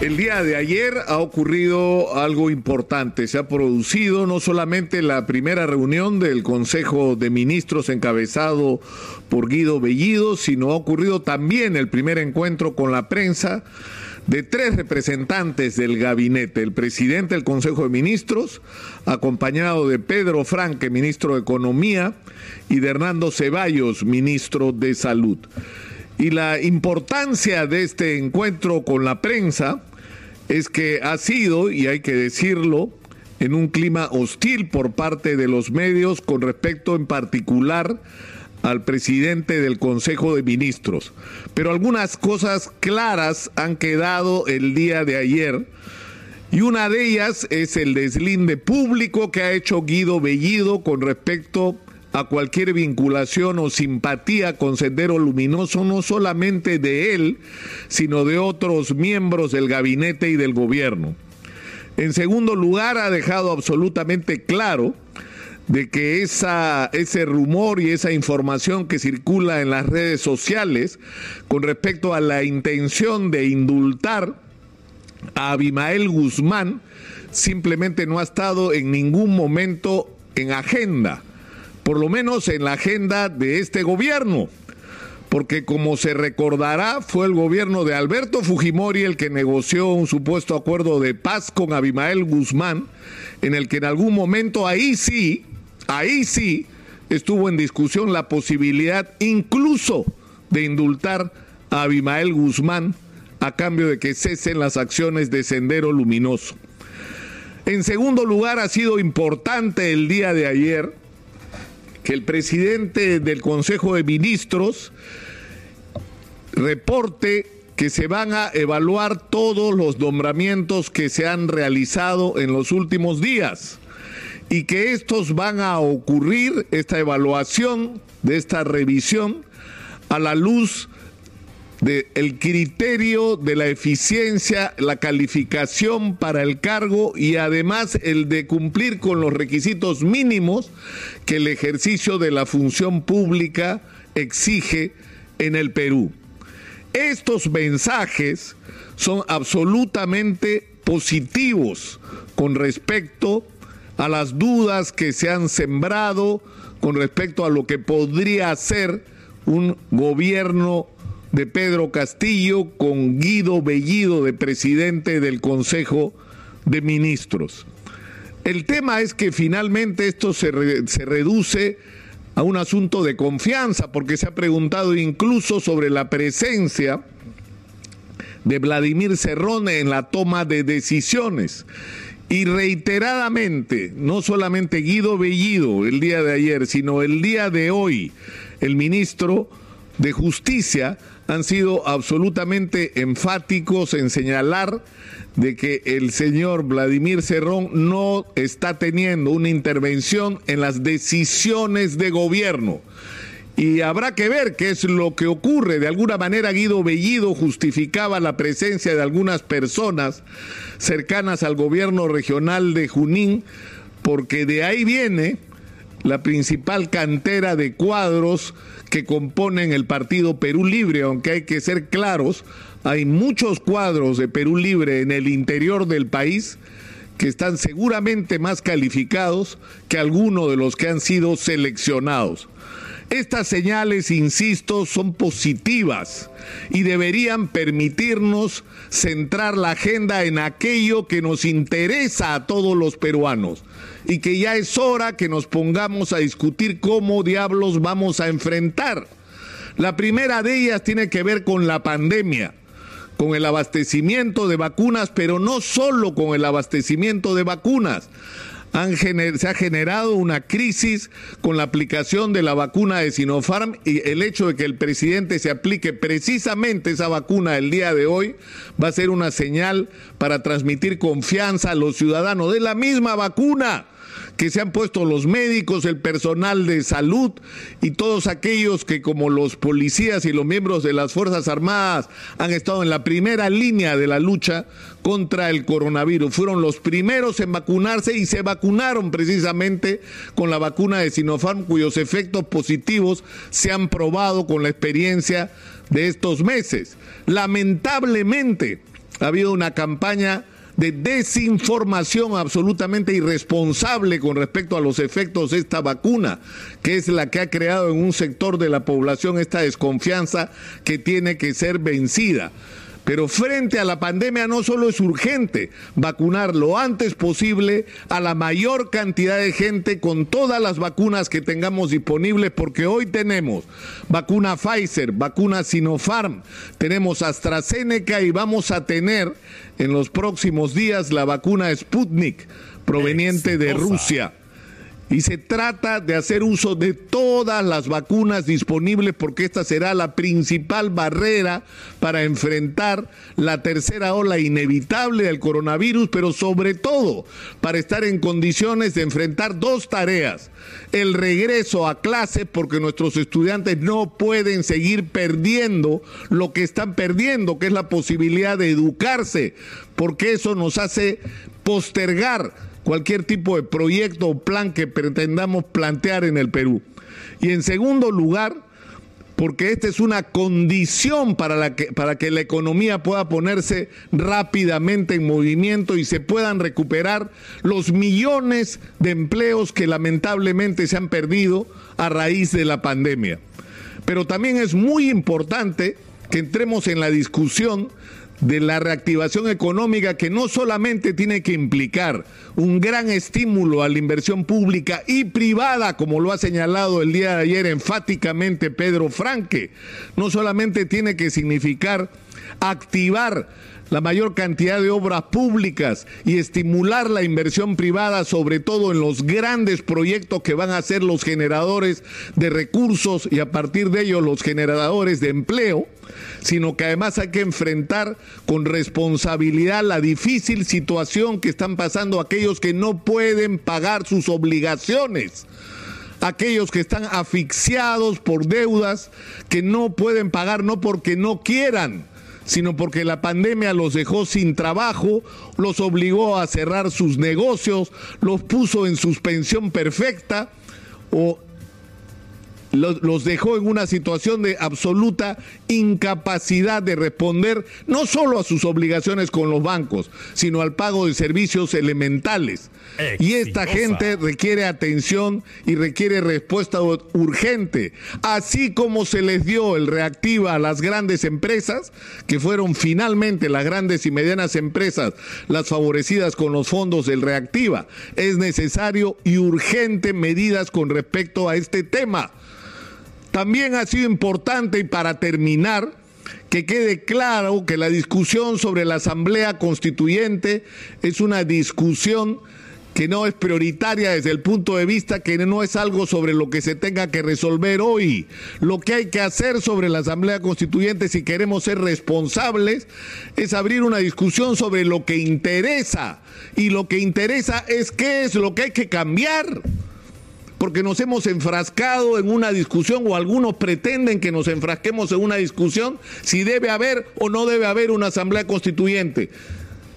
El día de ayer ha ocurrido algo importante. Se ha producido no solamente la primera reunión del Consejo de Ministros encabezado por Guido Bellido, sino ha ocurrido también el primer encuentro con la prensa de tres representantes del gabinete, el presidente del Consejo de Ministros, acompañado de Pedro Franque, ministro de Economía, y de Hernando Ceballos, ministro de Salud. Y la importancia de este encuentro con la prensa es que ha sido, y hay que decirlo, en un clima hostil por parte de los medios con respecto en particular al presidente del Consejo de Ministros. Pero algunas cosas claras han quedado el día de ayer. Y una de ellas es el deslinde público que ha hecho Guido Bellido con respecto a cualquier vinculación o simpatía con Sendero Luminoso, no solamente de él, sino de otros miembros del gabinete y del gobierno. En segundo lugar, ha dejado absolutamente claro de que esa, ese rumor y esa información que circula en las redes sociales con respecto a la intención de indultar a Abimael Guzmán simplemente no ha estado en ningún momento en agenda por lo menos en la agenda de este gobierno, porque como se recordará, fue el gobierno de Alberto Fujimori el que negoció un supuesto acuerdo de paz con Abimael Guzmán, en el que en algún momento ahí sí, ahí sí, estuvo en discusión la posibilidad incluso de indultar a Abimael Guzmán a cambio de que cesen las acciones de Sendero Luminoso. En segundo lugar, ha sido importante el día de ayer el presidente del Consejo de Ministros reporte que se van a evaluar todos los nombramientos que se han realizado en los últimos días y que estos van a ocurrir, esta evaluación de esta revisión, a la luz del criterio de la eficiencia, la calificación para el cargo y además el de cumplir con los requisitos mínimos que el ejercicio de la función pública exige en el Perú. Estos mensajes son absolutamente positivos con respecto a las dudas que se han sembrado con respecto a lo que podría ser un gobierno de Pedro Castillo con Guido Bellido de presidente del Consejo de Ministros. El tema es que finalmente esto se, se reduce a un asunto de confianza, porque se ha preguntado incluso sobre la presencia de Vladimir Cerrón en la toma de decisiones. Y reiteradamente, no solamente Guido Bellido el día de ayer, sino el día de hoy, el ministro de Justicia han sido absolutamente enfáticos en señalar de que el señor Vladimir Cerrón no está teniendo una intervención en las decisiones de gobierno. Y habrá que ver qué es lo que ocurre. De alguna manera Guido Bellido justificaba la presencia de algunas personas cercanas al gobierno regional de Junín, porque de ahí viene la principal cantera de cuadros que componen el partido Perú Libre, aunque hay que ser claros, hay muchos cuadros de Perú Libre en el interior del país que están seguramente más calificados que algunos de los que han sido seleccionados. Estas señales, insisto, son positivas y deberían permitirnos centrar la agenda en aquello que nos interesa a todos los peruanos y que ya es hora que nos pongamos a discutir cómo diablos vamos a enfrentar. La primera de ellas tiene que ver con la pandemia con el abastecimiento de vacunas, pero no solo con el abastecimiento de vacunas se ha generado una crisis con la aplicación de la vacuna de Sinopharm y el hecho de que el presidente se aplique precisamente esa vacuna el día de hoy va a ser una señal para transmitir confianza a los ciudadanos. De la misma vacuna que se han puesto los médicos, el personal de salud y todos aquellos que como los policías y los miembros de las Fuerzas Armadas han estado en la primera línea de la lucha contra el coronavirus. Fueron los primeros en vacunarse y se vacunaron precisamente con la vacuna de Sinopharm cuyos efectos positivos se han probado con la experiencia de estos meses. Lamentablemente, Ha habido una campaña de desinformación absolutamente irresponsable con respecto a los efectos de esta vacuna, que es la que ha creado en un sector de la población esta desconfianza que tiene que ser vencida. Pero frente a la pandemia no solo es urgente vacunar lo antes posible a la mayor cantidad de gente con todas las vacunas que tengamos disponibles, porque hoy tenemos vacuna Pfizer, vacuna Sinopharm, tenemos AstraZeneca y vamos a tener en los próximos días la vacuna Sputnik proveniente de Rusia. Y se trata de hacer uso de todas las vacunas disponibles porque esta será la principal barrera para enfrentar la tercera ola inevitable del coronavirus, pero sobre todo para estar en condiciones de enfrentar dos tareas. El regreso a clase porque nuestros estudiantes no pueden seguir perdiendo lo que están perdiendo, que es la posibilidad de educarse, porque eso nos hace postergar cualquier tipo de proyecto o plan que pretendamos plantear en el Perú. Y en segundo lugar, porque esta es una condición para, la que, para que la economía pueda ponerse rápidamente en movimiento y se puedan recuperar los millones de empleos que lamentablemente se han perdido a raíz de la pandemia. Pero también es muy importante que entremos en la discusión de la reactivación económica que no solamente tiene que implicar un gran estímulo a la inversión pública y privada, como lo ha señalado el día de ayer enfáticamente Pedro Franque, no solamente tiene que significar activar la mayor cantidad de obras públicas y estimular la inversión privada, sobre todo en los grandes proyectos que van a ser los generadores de recursos y a partir de ellos los generadores de empleo, sino que además hay que enfrentar con responsabilidad la difícil situación que están pasando aquellos que no pueden pagar sus obligaciones aquellos que están asfixiados por deudas que no pueden pagar no porque no quieran, sino porque la pandemia los dejó sin trabajo, los obligó a cerrar sus negocios, los puso en suspensión perfecta o los, dejó en una situación de absoluta incapacidad de responder no solo a sus obligaciones con los bancos, sino al pago de servicios elementales. Y esta gente requiere atención y requiere respuesta urgente, así como se les dio el reactiva a las grandes empresas, que fueron finalmente las grandes y medianas empresas las favorecidas con los fondos del reactiva. Es necesario y urgente medidas con respecto a este tema. También ha sido importante, y para terminar, que quede claro que la discusión sobre la Asamblea Constituyente es una discusión que no es prioritaria desde el punto de vista que no es algo sobre lo que se tenga que resolver hoy. Lo que hay que hacer sobre la Asamblea Constituyente si queremos ser responsables es abrir una discusión sobre lo que interesa. Y lo que interesa es qué es lo que hay que cambiar porque nos hemos enfrascado en una discusión o algunos pretenden que nos enfrasquemos en una discusión si debe haber o no debe haber una asamblea constituyente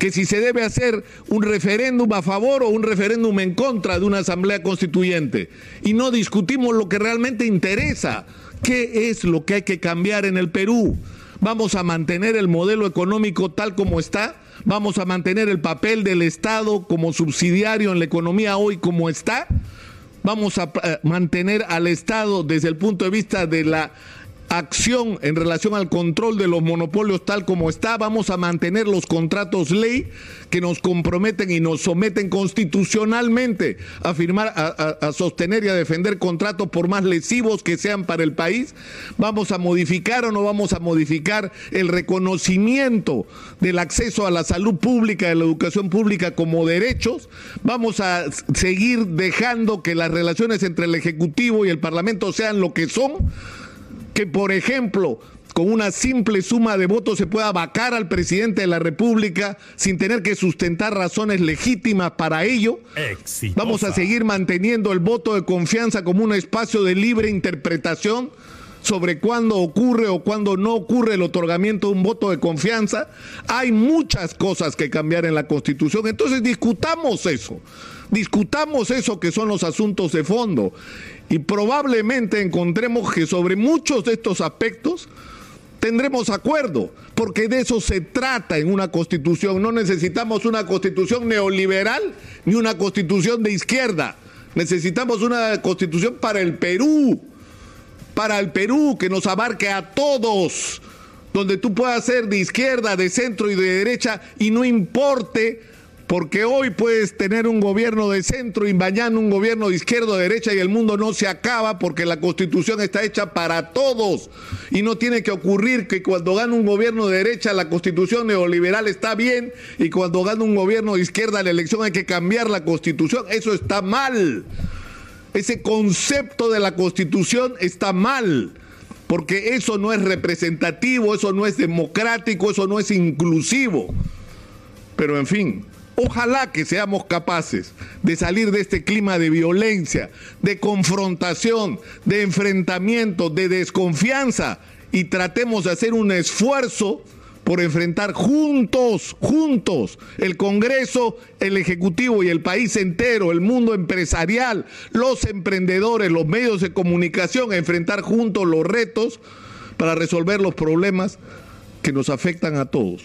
que si se debe hacer un referéndum a favor o un referéndum en contra de una asamblea constituyente. Y no discutimos lo que realmente interesa. ¿Qué es lo que hay que cambiar en el Perú? ¿Vamos a mantener el modelo económico tal como está? ¿Vamos a mantener el papel del Estado como subsidiario en la economía hoy como está? Vamos a eh, mantener al Estado desde el punto de vista de la acción en relación al control de los monopolios tal como está, vamos a mantener los contratos ley que nos comprometen y nos someten constitucionalmente a firmar, a, sostener y a defender contratos por más lesivos que sean para el país, vamos a modificar o no vamos a modificar el reconocimiento del acceso a la salud pública, de la educación pública como derechos, vamos a seguir dejando que las relaciones entre el Ejecutivo y el Parlamento sean lo que son que, por ejemplo, con una simple suma de votos se pueda vacar al presidente de la República sin tener que sustentar razones legítimas para ello. Vamos a seguir manteniendo el voto de confianza como un espacio de libre interpretación sobre cuándo ocurre o cuándo no ocurre el otorgamiento de un voto de confianza. Hay muchas cosas que cambiar en la Constitución, entonces discutamos eso, discutamos eso que son los asuntos de fondo y probablemente encontremos que sobre muchos de estos aspectos tendremos acuerdo, porque de eso se trata en una constitución. No necesitamos una constitución neoliberal ni una constitución de izquierda. Necesitamos una constitución para el Perú, para el Perú que nos abarque a todos, donde tú puedas ser de izquierda, de centro y de derecha y no importe porque hoy puedes tener un gobierno de centro y mañana un gobierno de izquierda o derecha y el mundo no se acaba porque la constitución está hecha para todos y no tiene que ocurrir que cuando gana un gobierno de derecha la constitución neoliberal está bien y cuando gana un gobierno de izquierda la elección hay que cambiar la constitución, eso está mal. Ese concepto de la constitución está mal porque eso no es representativo, eso no es democrático, eso no es inclusivo. Pero en fin, Ojalá que seamos capaces de salir de este clima de violencia, de confrontación, de enfrentamiento, de desconfianza y tratemos de hacer un esfuerzo por enfrentar juntos, juntos, el Congreso, el Ejecutivo y el país entero, el mundo empresarial, los emprendedores, los medios de comunicación, enfrentar juntos los retos para resolver los problemas que nos afectan a todos.